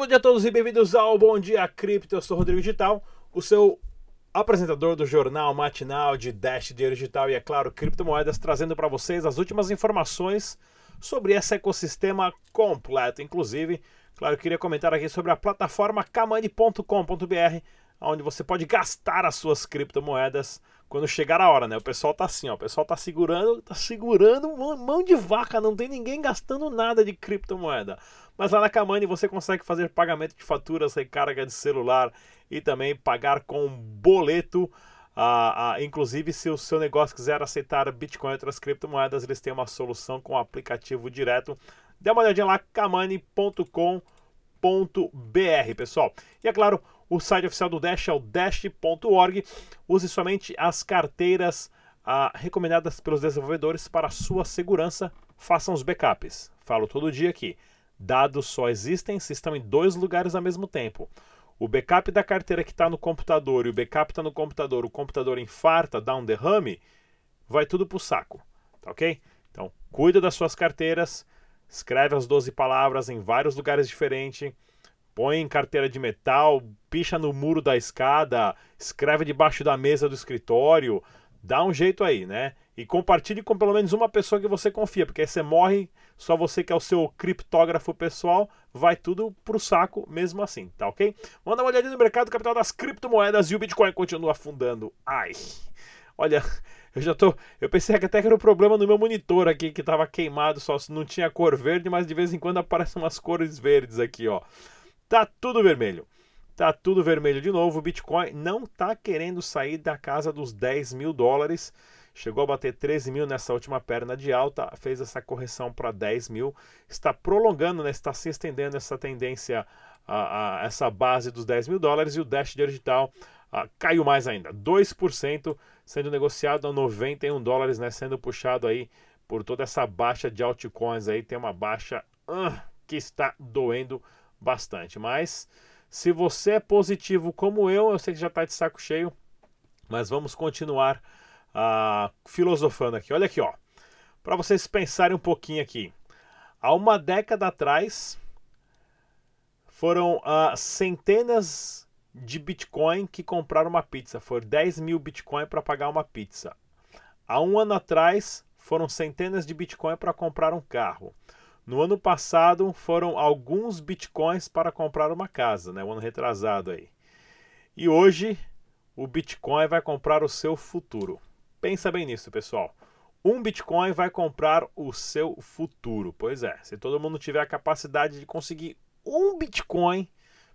bom dia a todos e bem-vindos ao Bom Dia Cripto. Eu sou Rodrigo Digital, o seu apresentador do jornal matinal de Dash Dinheiro Digital e, é claro, criptomoedas, trazendo para vocês as últimas informações sobre esse ecossistema completo. Inclusive, claro, eu queria comentar aqui sobre a plataforma kamani.com.br, onde você pode gastar as suas criptomoedas quando chegar a hora, né? O pessoal tá assim, ó, o pessoal tá segurando, tá segurando mão de vaca, não tem ninguém gastando nada de criptomoeda. Mas lá na Kamani você consegue fazer pagamento de faturas, recarga de celular e também pagar com boleto. Ah, ah, inclusive, se o seu negócio quiser aceitar Bitcoin e outras criptomoedas, eles têm uma solução com o aplicativo direto. Dê uma olhadinha lá, kamani.com.br, pessoal. E é claro, o site oficial do Dash é o dash.org. Use somente as carteiras ah, recomendadas pelos desenvolvedores para sua segurança. Façam os backups. Falo todo dia aqui. Dados só existem se estão em dois lugares ao mesmo tempo. O backup da carteira que está no computador e o backup está no computador, o computador infarta, dá um derrame, vai tudo para o saco. Tá ok? Então, cuida das suas carteiras, escreve as 12 palavras em vários lugares diferentes põe em carteira de metal, picha no muro da escada, escreve debaixo da mesa do escritório, dá um jeito aí, né? E compartilhe com pelo menos uma pessoa que você confia, porque aí você morre, só você que é o seu criptógrafo pessoal, vai tudo pro saco mesmo assim, tá ok? Vamos dar uma olhadinha no mercado capital das criptomoedas e o Bitcoin continua afundando. Ai, olha, eu já tô. Eu pensei que até que era um problema no meu monitor aqui, que tava queimado, só não tinha cor verde, mas de vez em quando aparecem umas cores verdes aqui, ó. Tá tudo vermelho. Tá tudo vermelho de novo. O Bitcoin não tá querendo sair da casa dos 10 mil dólares. Chegou a bater 13 mil nessa última perna de alta, fez essa correção para 10 mil. Está prolongando, né? está se estendendo essa tendência, a, a essa base dos 10 mil dólares. E o Dash Digital a, caiu mais ainda, 2%, sendo negociado a 91 dólares, né? sendo puxado aí por toda essa baixa de altcoins aí. Tem uma baixa uh, que está doendo bastante. Mas se você é positivo como eu, eu sei que já está de saco cheio, mas vamos continuar filosofando aqui. Olha aqui, ó, para vocês pensarem um pouquinho aqui. Há uma década atrás foram uh, centenas de Bitcoin que compraram uma pizza. Foram 10 mil Bitcoin para pagar uma pizza. Há um ano atrás foram centenas de Bitcoin para comprar um carro. No ano passado foram alguns bitcoins para comprar uma casa, né? O ano retrasado aí. E hoje o Bitcoin vai comprar o seu futuro. Pensa bem nisso, pessoal. Um Bitcoin vai comprar o seu futuro. Pois é, se todo mundo tiver a capacidade de conseguir um Bitcoin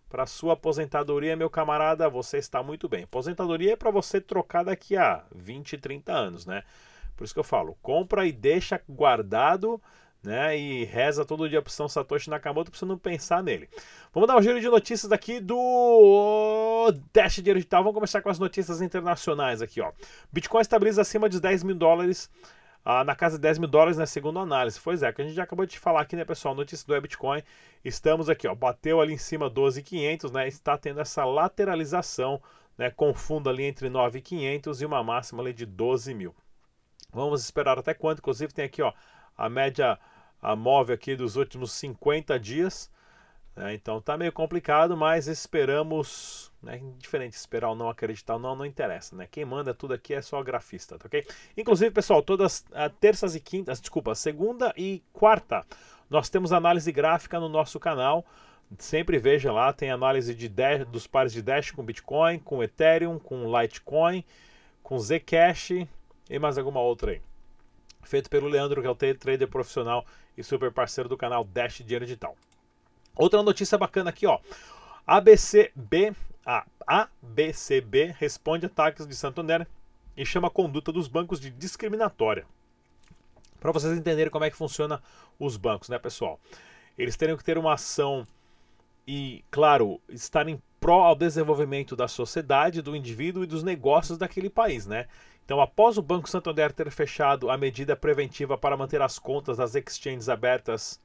para sua aposentadoria, meu camarada, você está muito bem. Aposentadoria é para você trocar daqui a 20, 30 anos, né? Por isso que eu falo, compra e deixa guardado né? E reza todo dia pro São Satoshi Nakamoto pra você não pensar nele. Vamos dar um giro de notícias aqui do Dash Digital. Vamos começar com as notícias internacionais aqui, ó. Bitcoin estabiliza acima de 10 mil dólares. Ah, na casa de 10 mil dólares, né, segundo a análise. Pois é, que a gente já acabou de falar aqui, né, pessoal? Notícia do Bitcoin. Estamos aqui, ó, bateu ali em cima 12.500, né? Está tendo essa lateralização, né, com fundo ali entre 9.500 e uma máxima ali de 12 mil. Vamos esperar até quanto? Inclusive tem aqui, ó, a média a móvel aqui dos últimos 50 dias. Né? Então tá meio complicado, mas esperamos. Né? Diferente esperar ou não acreditar, não, não interessa. Né? Quem manda tudo aqui é só grafista, tá ok? Inclusive, pessoal, todas uh, terças e quintas, desculpa, segunda e quarta, nós temos análise gráfica no nosso canal. Sempre veja lá, tem análise de Dash, dos pares de Dash com Bitcoin, com Ethereum, com Litecoin, com Zcash e mais alguma outra aí feito pelo Leandro, que é o trader profissional e super parceiro do canal Dash Dinheiro Digital. Outra notícia bacana aqui, ó. ABCB, a ABCB responde ataques de Santander e chama a conduta dos bancos de discriminatória. Para vocês entenderem como é que funciona os bancos, né, pessoal? Eles teriam que ter uma ação e, claro, estar em pró ao desenvolvimento da sociedade, do indivíduo e dos negócios daquele país, né? Então, após o Banco Santander ter fechado a medida preventiva para manter as contas das exchanges abertas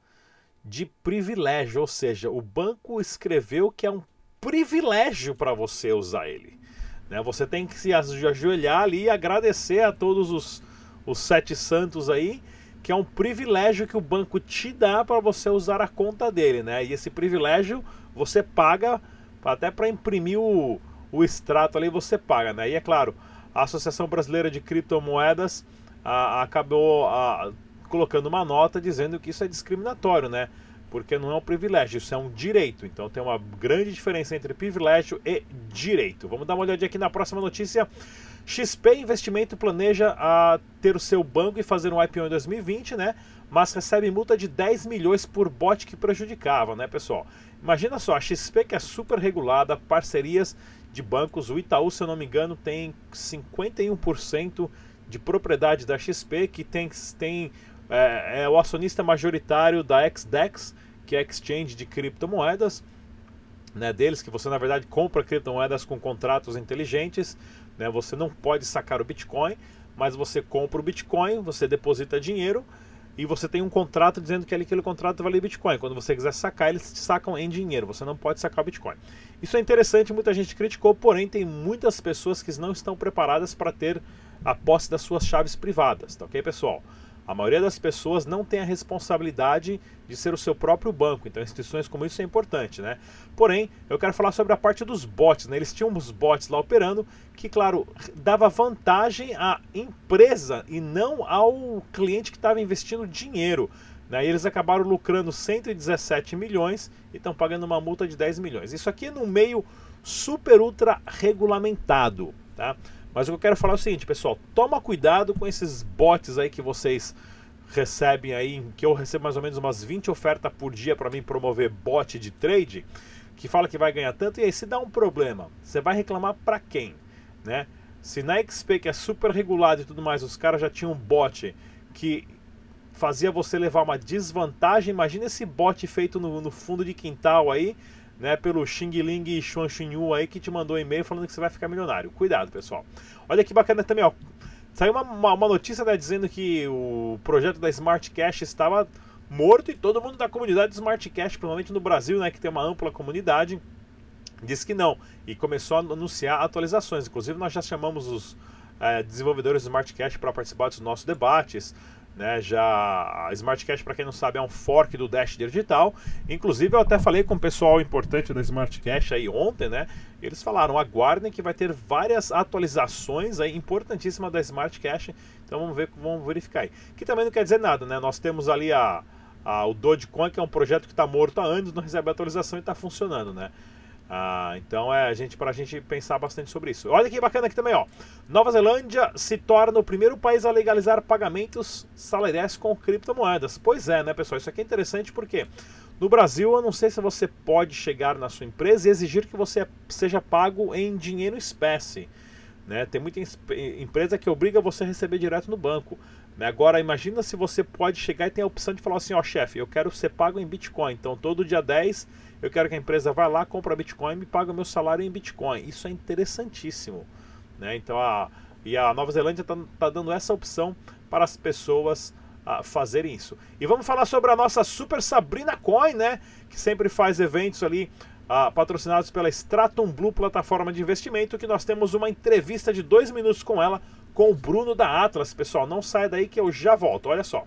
de privilégio, ou seja, o banco escreveu que é um privilégio para você usar ele. Né? Você tem que se ajoelhar ali e agradecer a todos os, os sete santos aí, que é um privilégio que o banco te dá para você usar a conta dele. Né? E esse privilégio você paga até para imprimir o, o extrato ali, você paga, né? E é claro, a Associação Brasileira de Criptomoedas a, acabou a, colocando uma nota dizendo que isso é discriminatório, né? Porque não é um privilégio, isso é um direito. Então tem uma grande diferença entre privilégio e direito. Vamos dar uma olhadinha aqui na próxima notícia. XP Investimento planeja a ter o seu banco e fazer um IPO em 2020, né? Mas recebe multa de 10 milhões por bot que prejudicava, né, pessoal? Imagina só, a XP que é super regulada, parcerias de bancos, o Itaú, se eu não me engano, tem 51% de propriedade da XP, que tem, tem é, é o acionista majoritário da XDEX, que é exchange de criptomoedas, né, deles, que você na verdade compra criptomoedas com contratos inteligentes. Né, você não pode sacar o Bitcoin, mas você compra o Bitcoin, você deposita dinheiro e você tem um contrato dizendo que aquele contrato vale Bitcoin. Quando você quiser sacar, eles te sacam em dinheiro. Você não pode sacar Bitcoin. Isso é interessante, muita gente criticou, porém tem muitas pessoas que não estão preparadas para ter a posse das suas chaves privadas, tá ok, pessoal? A maioria das pessoas não tem a responsabilidade de ser o seu próprio banco, então instituições como isso é importante, né? Porém, eu quero falar sobre a parte dos bots, né? Eles tinham os bots lá operando que, claro, dava vantagem à empresa e não ao cliente que estava investindo dinheiro. Né? E eles acabaram lucrando 117 milhões e estão pagando uma multa de 10 milhões. Isso aqui é no meio super ultra regulamentado, tá? Mas o que eu quero falar é o seguinte, pessoal, toma cuidado com esses bots aí que vocês recebem aí, que eu recebo mais ou menos umas 20 ofertas por dia para mim promover bot de trade, que fala que vai ganhar tanto, e aí se dá um problema, você vai reclamar para quem, né? Se na XP, que é super regulado e tudo mais, os caras já tinham um bot que fazia você levar uma desvantagem, imagina esse bot feito no, no fundo de quintal aí, né, pelo Xing Ling Xuan Xinyu aí que te mandou um e-mail falando que você vai ficar milionário. Cuidado, pessoal. Olha que bacana também, ó. Saiu uma, uma, uma notícia né, dizendo que o projeto da Smart Cash estava morto e todo mundo da comunidade Smart Cash, provavelmente no Brasil, né, que tem uma ampla comunidade, disse que não e começou a anunciar atualizações. Inclusive nós já chamamos os é, desenvolvedores do Smart Cash para participar dos nossos debates. Né, já a SmartCash, para quem não sabe, é um fork do Dash Digital. Inclusive, eu até falei com o pessoal importante da SmartCash aí ontem, né? Eles falaram, aguardem que vai ter várias atualizações aí importantíssimas da SmartCash. Então vamos ver, vamos verificar aí. Que também não quer dizer nada, né? Nós temos ali a, a o Dogecoin, que é um projeto que está morto há anos, não recebe atualização e está funcionando, né? Ah, então é a gente para a gente pensar bastante sobre isso. Olha que bacana aqui também, ó. Nova Zelândia se torna o primeiro país a legalizar pagamentos salariais com criptomoedas. Pois é, né, pessoal? Isso aqui é interessante porque no Brasil eu não sei se você pode chegar na sua empresa e exigir que você seja pago em dinheiro espécie. Né? Tem muita empresa que obriga você a receber direto no banco. Né? Agora, imagina se você pode chegar e tem a opção de falar assim: ó, chefe, eu quero ser pago em Bitcoin. Então, todo dia 10 eu quero que a empresa vá lá, compra Bitcoin e me pague o meu salário em Bitcoin. Isso é interessantíssimo. Né? Então a, e a Nova Zelândia está tá dando essa opção para as pessoas uh, fazerem isso. E vamos falar sobre a nossa Super Sabrina Coin, né? Que sempre faz eventos ali uh, patrocinados pela Stratum Blue, plataforma de investimento, que nós temos uma entrevista de dois minutos com ela, com o Bruno da Atlas. Pessoal, não saia daí que eu já volto. Olha só.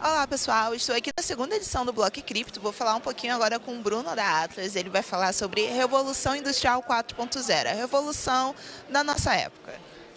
Olá pessoal, estou aqui na segunda edição do Bloco Cripto. Vou falar um pouquinho agora com o Bruno da Atlas. Ele vai falar sobre Revolução Industrial 4.0, a revolução da nossa época.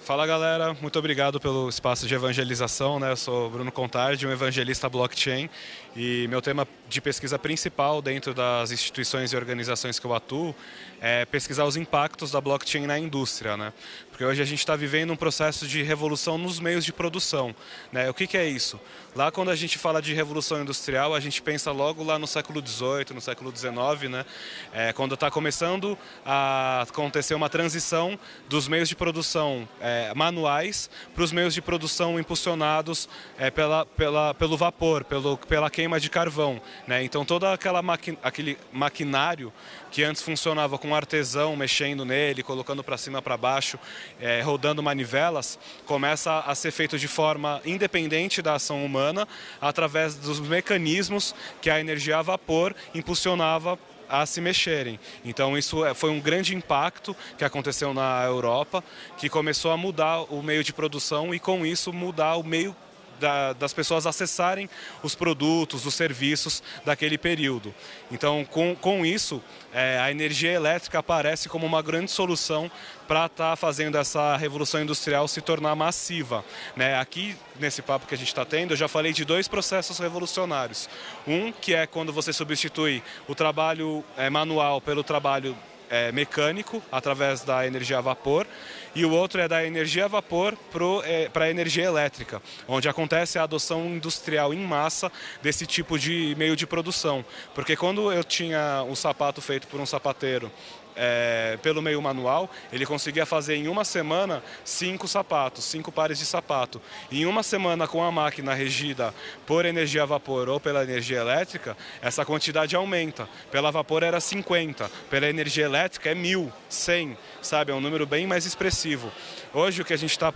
Fala galera, muito obrigado pelo espaço de evangelização. Né? Eu sou Bruno Contardi, um evangelista blockchain e meu tema de pesquisa principal dentro das instituições e organizações que eu atuo é pesquisar os impactos da blockchain na indústria, né? Porque hoje a gente está vivendo um processo de revolução nos meios de produção, né? O que, que é isso? Lá quando a gente fala de revolução industrial, a gente pensa logo lá no século XVIII, no século XIX, né? É, quando está começando a acontecer uma transição dos meios de produção é, manuais para os meios de produção impulsionados é, pela, pela, pelo vapor, pelo, pela queima de carvão. Né? Então todo aquela maqui aquele maquinário que antes funcionava com um artesão mexendo nele, colocando para cima para baixo, é, rodando manivelas, começa a ser feito de forma independente da ação humana, através dos mecanismos que a energia a vapor impulsionava a se mexerem. Então isso é, foi um grande impacto que aconteceu na Europa, que começou a mudar o meio de produção e com isso mudar o meio da, das pessoas acessarem os produtos, os serviços daquele período. Então, com, com isso, é, a energia elétrica aparece como uma grande solução para estar tá fazendo essa revolução industrial se tornar massiva. Né? Aqui, nesse papo que a gente está tendo, eu já falei de dois processos revolucionários. Um, que é quando você substitui o trabalho é, manual pelo trabalho é, mecânico, através da energia a vapor, e o outro é da energia a vapor para a é, energia elétrica, onde acontece a adoção industrial em massa desse tipo de meio de produção. Porque quando eu tinha um sapato feito por um sapateiro é, pelo meio manual, ele conseguia fazer em uma semana cinco sapatos, cinco pares de sapato. Em uma semana com a máquina regida por energia a vapor ou pela energia elétrica, essa quantidade aumenta. Pela vapor era 50, pela energia elétrica é mil, 100, sabe? É um número bem mais expressivo. Hoje o que a gente está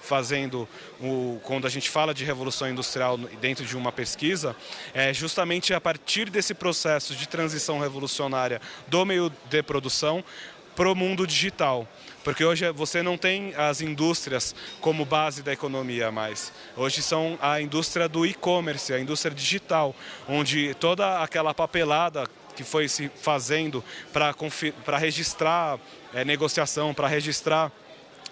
fazendo, o, quando a gente fala de revolução industrial dentro de uma pesquisa, é justamente a partir desse processo de transição revolucionária do meio de produção para o mundo digital. Porque hoje você não tem as indústrias como base da economia mais. Hoje são a indústria do e-commerce, a indústria digital, onde toda aquela papelada que foi se fazendo para registrar é, negociação, para registrar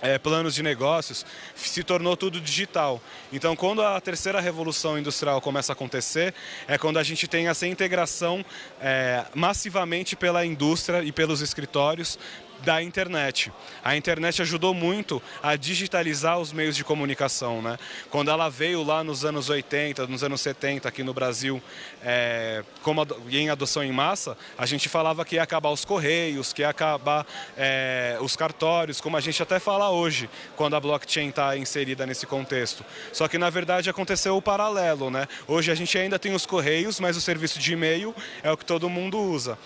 é, planos de negócios, se tornou tudo digital. Então, quando a terceira revolução industrial começa a acontecer, é quando a gente tem essa integração é, massivamente pela indústria e pelos escritórios, da internet. A internet ajudou muito a digitalizar os meios de comunicação. Né? Quando ela veio lá nos anos 80, nos anos 70 aqui no Brasil, é, como em adoção em massa, a gente falava que ia acabar os correios, que ia acabar é, os cartórios, como a gente até fala hoje, quando a blockchain está inserida nesse contexto. Só que na verdade aconteceu o paralelo. Né? Hoje a gente ainda tem os correios, mas o serviço de e-mail é o que todo mundo usa.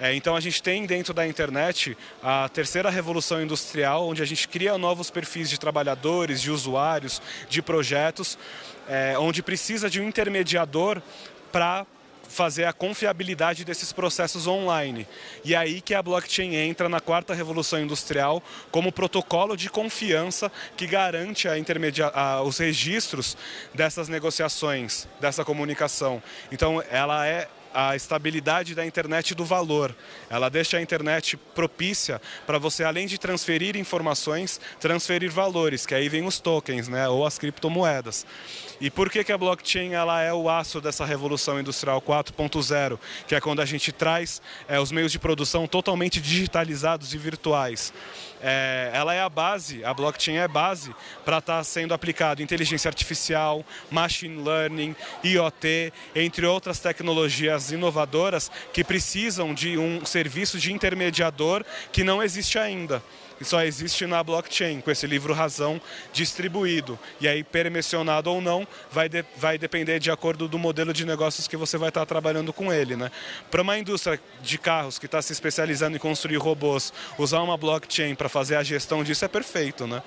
É, então a gente tem dentro da internet a terceira revolução industrial, onde a gente cria novos perfis de trabalhadores, de usuários, de projetos, é, onde precisa de um intermediador para fazer a confiabilidade desses processos online. E é aí que a blockchain entra na quarta revolução industrial como protocolo de confiança que garante a a, os registros dessas negociações, dessa comunicação. Então, ela é a estabilidade da internet do valor. Ela deixa a internet propícia para você, além de transferir informações, transferir valores, que aí vem os tokens, né, ou as criptomoedas. E por que, que a blockchain ela é o aço dessa revolução industrial 4.0, que é quando a gente traz é, os meios de produção totalmente digitalizados e virtuais? É, ela é a base, a blockchain é a base para estar tá sendo aplicado inteligência artificial, machine learning, IoT, entre outras tecnologias inovadoras que precisam de um serviço de intermediador que não existe ainda e só existe na blockchain, com esse livro razão distribuído. E aí, permissionado ou não, vai, de, vai depender de acordo do modelo de negócios que você vai estar trabalhando com ele. Né? Para uma indústria de carros que está se especializando em construir robôs, usar uma blockchain para fazer a gestão disso é perfeito. Né?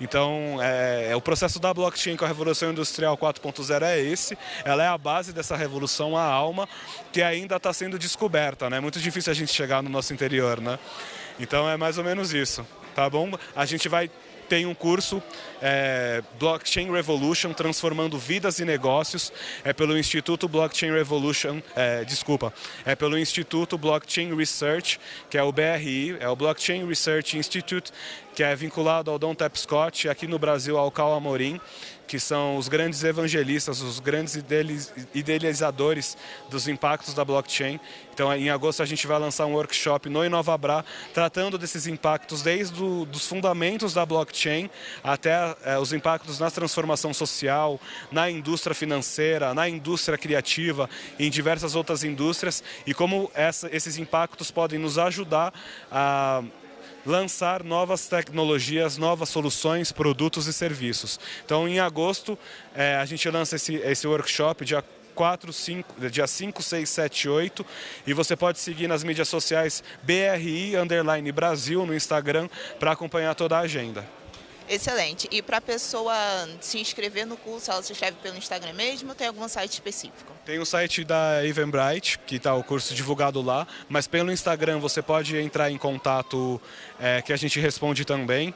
Então, é, é, o processo da blockchain com a Revolução Industrial 4.0 é esse. Ela é a base dessa revolução, a alma, que ainda está sendo descoberta. É né? muito difícil a gente chegar no nosso interior. Né? Então é mais ou menos isso, tá bom? A gente vai tem um curso é, Blockchain Revolution, transformando vidas e negócios, é pelo Instituto Blockchain Revolution, é, desculpa, é pelo Instituto Blockchain Research, que é o BRI, é o Blockchain Research Institute, que é vinculado ao Don Tapscott, aqui no Brasil ao Cal Amorim, que são os grandes evangelistas, os grandes idealizadores dos impactos da blockchain. Então, em agosto, a gente vai lançar um workshop no InovaBra, tratando desses impactos desde os fundamentos da blockchain até é, os impactos na transformação social, na indústria financeira, na indústria criativa, em diversas outras indústrias, e como essa, esses impactos podem nos ajudar a lançar novas tecnologias, novas soluções, produtos e serviços. Então, em agosto, é, a gente lança esse, esse workshop, dia 4, 5, dia 5, 6, 7, 8. E você pode seguir nas mídias sociais BRI Brasil no Instagram para acompanhar toda a agenda. Excelente. E para a pessoa se inscrever no curso, ela se inscreve pelo Instagram mesmo ou tem algum site específico? Tem o site da Eventbrite, que está o curso divulgado lá, mas pelo Instagram você pode entrar em contato, é, que a gente responde também.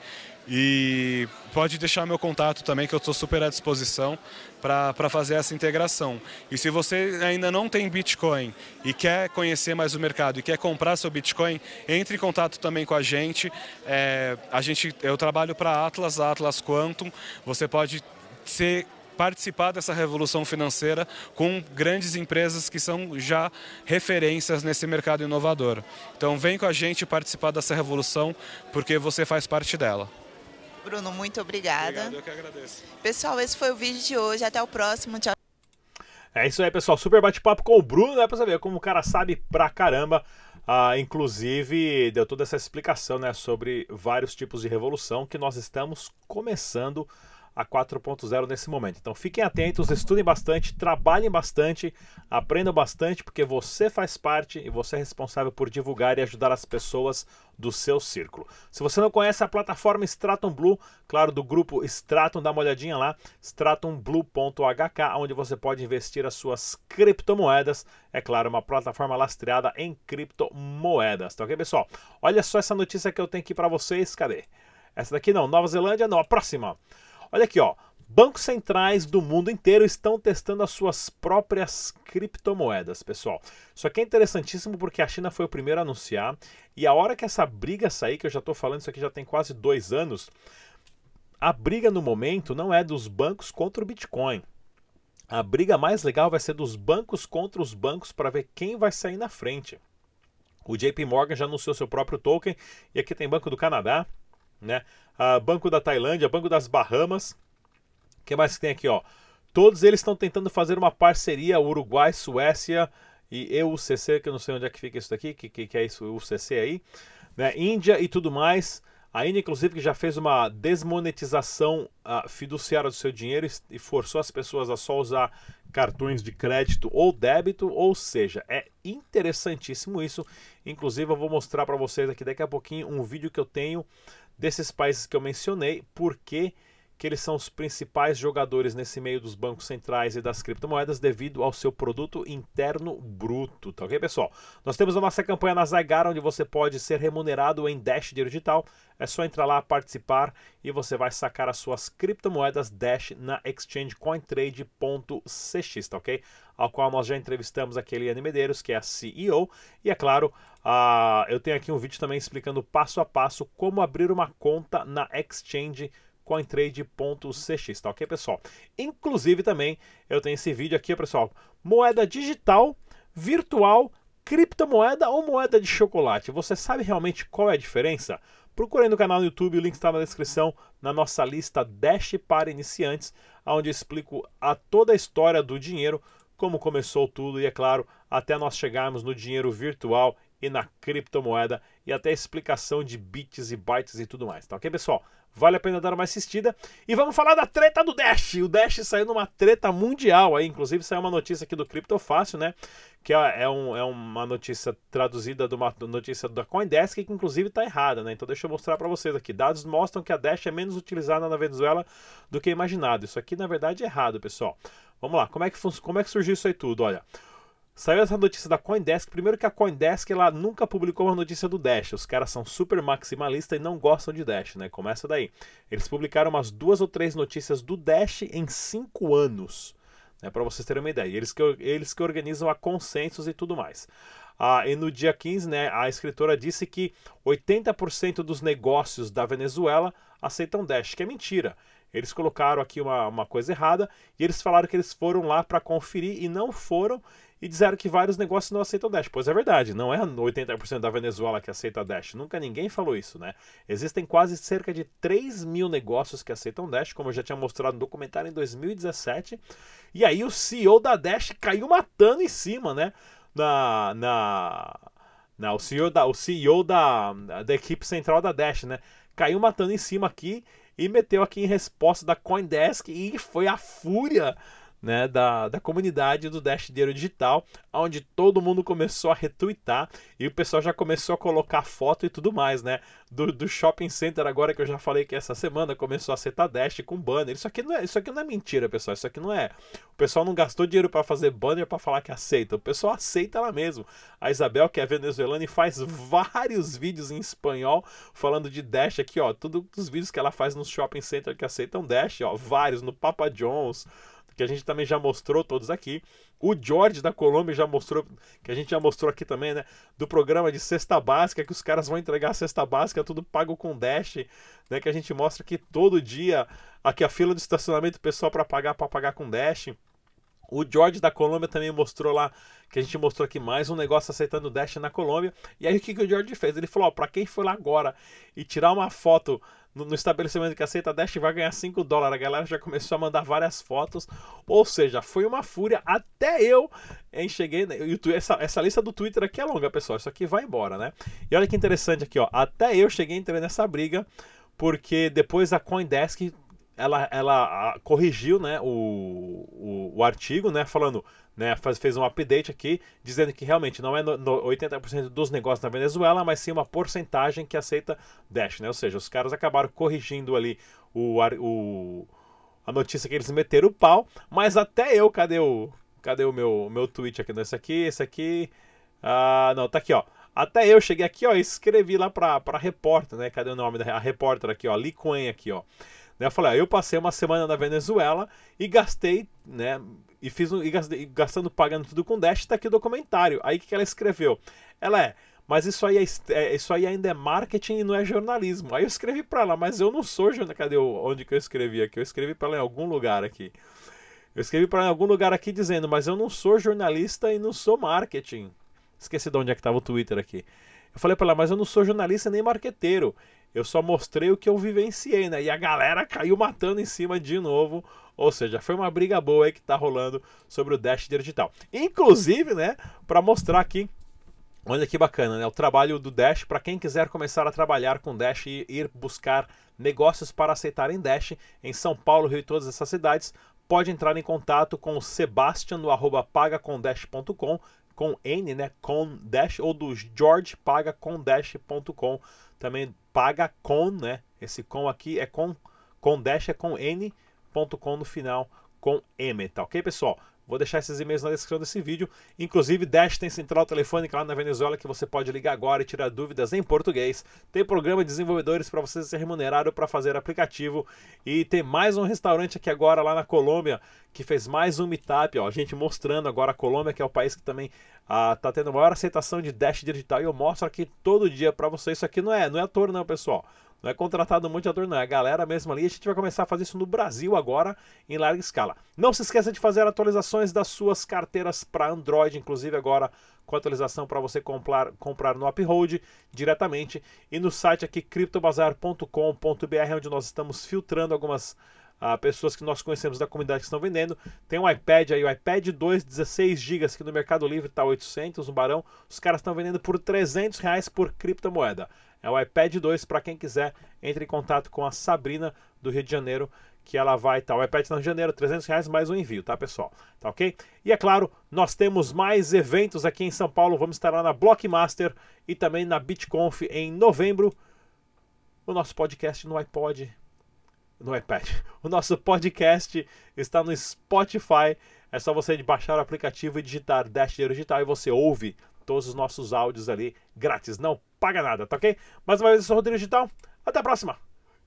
E pode deixar meu contato também, que eu estou super à disposição para fazer essa integração. E se você ainda não tem Bitcoin e quer conhecer mais o mercado e quer comprar seu Bitcoin, entre em contato também com a gente. É, a gente eu trabalho para Atlas, Atlas Quantum. Você pode ser participar dessa revolução financeira com grandes empresas que são já referências nesse mercado inovador. Então vem com a gente participar dessa revolução porque você faz parte dela. Bruno, muito obrigada. Obrigado, eu que agradeço. Pessoal, esse foi o vídeo de hoje. Até o próximo. Tchau. É isso aí, pessoal. Super bate-papo com o Bruno, né? Pra saber como o cara sabe pra caramba. Ah, inclusive, deu toda essa explicação né, sobre vários tipos de revolução que nós estamos começando a 4.0 nesse momento. Então fiquem atentos, estudem bastante, trabalhem bastante, aprendam bastante, porque você faz parte e você é responsável por divulgar e ajudar as pessoas do seu círculo. Se você não conhece a plataforma Stratum Blue, claro, do grupo Stratum, dá uma olhadinha lá, stratumblue.hk, onde você pode investir as suas criptomoedas. É claro, uma plataforma lastreada em criptomoedas, tá ok, pessoal? Olha só essa notícia que eu tenho aqui para vocês, cadê? Essa daqui não, Nova Zelândia não, a próxima. Olha aqui, ó. Bancos centrais do mundo inteiro estão testando as suas próprias criptomoedas, pessoal. Isso aqui é interessantíssimo porque a China foi o primeiro a anunciar e a hora que essa briga sair, que eu já estou falando isso aqui já tem quase dois anos, a briga no momento não é dos bancos contra o Bitcoin. A briga mais legal vai ser dos bancos contra os bancos para ver quem vai sair na frente. O JP Morgan já anunciou seu próprio token e aqui tem Banco do Canadá, né? Uh, Banco da Tailândia, Banco das Bahamas. O que mais que tem aqui, ó? Todos eles estão tentando fazer uma parceria, Uruguai, Suécia e EUCC, que eu não sei onde é que fica isso daqui, que, que, que é isso, UCC aí, né? Índia e tudo mais. A Índia, inclusive, que já fez uma desmonetização uh, fiduciária do seu dinheiro e forçou as pessoas a só usar cartões de crédito ou débito, ou seja, é interessantíssimo isso. Inclusive, eu vou mostrar para vocês aqui daqui a pouquinho um vídeo que eu tenho desses países que eu mencionei, porque que eles são os principais jogadores nesse meio dos bancos centrais e das criptomoedas devido ao seu produto interno bruto, tá ok, pessoal? Nós temos a nossa campanha na Zygar, onde você pode ser remunerado em Dash Dinheiro Digital. É só entrar lá, participar e você vai sacar as suas criptomoedas Dash na exchange cointrade.cx, tá ok? Ao qual nós já entrevistamos aquele Eliane Medeiros, que é a CEO, e é claro, eu tenho aqui um vídeo também explicando passo a passo como abrir uma conta na exchange tá ok, pessoal? Inclusive também eu tenho esse vídeo aqui, pessoal, moeda digital, virtual, criptomoeda ou moeda de chocolate. Você sabe realmente qual é a diferença? Procure aí no canal no YouTube, o link está na descrição, na nossa lista Dash para iniciantes, onde eu explico a toda a história do dinheiro, como começou tudo e, é claro, até nós chegarmos no dinheiro virtual e na criptomoeda e até explicação de bits e bytes e tudo mais, tá ok, pessoal? Vale a pena dar uma assistida. E vamos falar da treta do Dash. O Dash saiu numa treta mundial aí. Inclusive saiu uma notícia aqui do Criptofácil, né? Que é, é, um, é uma notícia traduzida de uma notícia da Coindesk que inclusive está errada, né? Então deixa eu mostrar para vocês aqui. Dados mostram que a Dash é menos utilizada na Venezuela do que imaginado. Isso aqui na verdade é errado, pessoal. Vamos lá. Como é que, como é que surgiu isso aí tudo? Olha. Saiu essa notícia da Coindesk. Primeiro que a Coindesk ela nunca publicou uma notícia do Dash. Os caras são super maximalistas e não gostam de Dash, né? Começa daí. Eles publicaram umas duas ou três notícias do Dash em cinco anos. Né, para vocês terem uma ideia. Eles que, eles que organizam a consensos e tudo mais. Ah, e no dia 15, né, a escritora disse que 80% dos negócios da Venezuela aceitam Dash, que é mentira. Eles colocaram aqui uma, uma coisa errada e eles falaram que eles foram lá para conferir e não foram e disseram que vários negócios não aceitam Dash. Pois é verdade, não é 80% da Venezuela que aceita Dash. Nunca ninguém falou isso, né? Existem quase cerca de 3 mil negócios que aceitam Dash, como eu já tinha mostrado no documentário em 2017. E aí o CEO da Dash caiu matando em cima, né? Na. na o CEO, da, o CEO da, da equipe central da Dash, né? Caiu matando em cima aqui e meteu aqui em resposta da Coindesk e foi a fúria né, da, da comunidade do Dash Dinheiro Digital, onde todo mundo começou a retweetar e o pessoal já começou a colocar foto e tudo mais, né? Do, do shopping center agora que eu já falei que essa semana começou a aceitar Dash com banner. Isso aqui não é, isso aqui não é mentira, pessoal. Isso aqui não é. O pessoal não gastou dinheiro para fazer banner para falar que aceita. O pessoal aceita lá mesmo. A Isabel, que é venezuelana e faz vários vídeos em espanhol falando de Dash aqui, ó. Todos os vídeos que ela faz no shopping center que aceitam Dash, ó. Vários no Papa John's que a gente também já mostrou todos aqui. O George da Colômbia já mostrou, que a gente já mostrou aqui também, né? Do programa de cesta básica, que os caras vão entregar a cesta básica, tudo pago com Dash, né? Que a gente mostra aqui todo dia, aqui a fila de estacionamento, pessoal para pagar, para pagar com Dash. O George da Colômbia também mostrou lá, que a gente mostrou aqui mais um negócio aceitando Dash na Colômbia. E aí o que, que o George fez? Ele falou, ó, pra quem foi lá agora e tirar uma foto no, no, estabelecimento que aceita Dash vai ganhar 5 dólares. A galera já começou a mandar várias fotos. Ou seja, foi uma fúria. Até eu hein, cheguei. Né, essa, essa lista do Twitter aqui é longa, pessoal. Isso aqui vai embora, né? E olha que interessante aqui, ó. Até eu cheguei a entrar nessa briga. Porque depois a Coindesk ela, ela corrigiu né, o, o, o, artigo, né, falando, né, faz, fez um update aqui, dizendo que realmente não é no, no 80% dos negócios na Venezuela, mas sim uma porcentagem que aceita Dash, né? Ou seja, os caras acabaram corrigindo ali o, o, a notícia que eles meteram o pau, mas até eu, cadê o, cadê o meu, meu tweet aqui? Nesse aqui, esse aqui, ah, não, tá aqui, ó. Até eu cheguei aqui, ó, escrevi lá pra, pra repórter, né? Cadê o nome da a repórter aqui, ó? Li aqui, ó. Né, eu falei, ah, eu passei uma semana na Venezuela e gastei, né? E fiz um, e gastei, gastando, pagando tudo com Dash, tá aqui o documentário. Aí o que, ela escreveu? Ela é, mas isso aí, é, é, isso aí ainda é marketing e não é jornalismo. Aí eu escrevi para ela, mas eu não sou jornalista. Cadê onde que eu escrevi aqui? Eu escrevi para ela em algum lugar aqui. Eu escrevi para ela em algum lugar aqui dizendo, mas eu não sou jornalista e não sou marketing. Esqueci de onde é que estava o Twitter aqui. Eu falei para ela, mas eu não sou jornalista nem marqueteiro. Eu só mostrei o que eu vivenciei, né? E a galera caiu matando em cima de novo. Ou seja, foi uma briga boa aí que tá rolando sobre o Dash Digital. Inclusive, né, para mostrar aqui Olha que bacana, né? O trabalho do Dash para quem quiser começar a trabalhar com Dash e ir buscar negócios para aceitarem Dash em São Paulo, Rio e todas essas cidades, pode entrar em contato com o Sebastian no arroba pagacondash.com com N, né? Com Dash ou do George pagacondash.com também paga com, né? Esse com aqui é com, com dash é com n.com no final, com m, tá ok, pessoal? Vou deixar esses e-mails na descrição desse vídeo. Inclusive, Dash tem central telefônica lá na Venezuela que você pode ligar agora e tirar dúvidas em português. Tem programa de desenvolvedores para você ser remunerado para fazer aplicativo. E tem mais um restaurante aqui agora lá na Colômbia que fez mais um meetup. Ó, a gente mostrando agora a Colômbia, que é o país que também está ah, tendo maior aceitação de Dash digital. E eu mostro aqui todo dia para você. Isso aqui não é, não é ator, não, pessoal. Não é contratado muito ator, não. É a galera mesmo ali. A gente vai começar a fazer isso no Brasil agora, em larga escala. Não se esqueça de fazer atualizações das suas carteiras para Android, inclusive agora com atualização para você comprar, comprar no Uphold diretamente. E no site aqui, criptobazar.com.br, onde nós estamos filtrando algumas uh, pessoas que nós conhecemos da comunidade que estão vendendo. Tem um iPad aí, o iPad 2, 16 GB, que no Mercado Livre está 800, no Barão. Os caras estão vendendo por 300 reais por criptomoeda. É o iPad 2 para quem quiser, entre em contato com a Sabrina do Rio de Janeiro, que ela vai. Tá, o iPad está no janeiro, 300 reais mais um envio, tá pessoal? Tá ok? E é claro, nós temos mais eventos aqui em São Paulo. Vamos estar lá na Blockmaster e também na BitConf em novembro. O nosso podcast no iPod no iPad. O nosso podcast está no Spotify. É só você baixar o aplicativo e digitar Dash Dinheiro Digital e você ouve todos os nossos áudios ali grátis. Não paga nada, tá ok? Mais uma vez, eu sou o Rodrigo Digital. Até a próxima!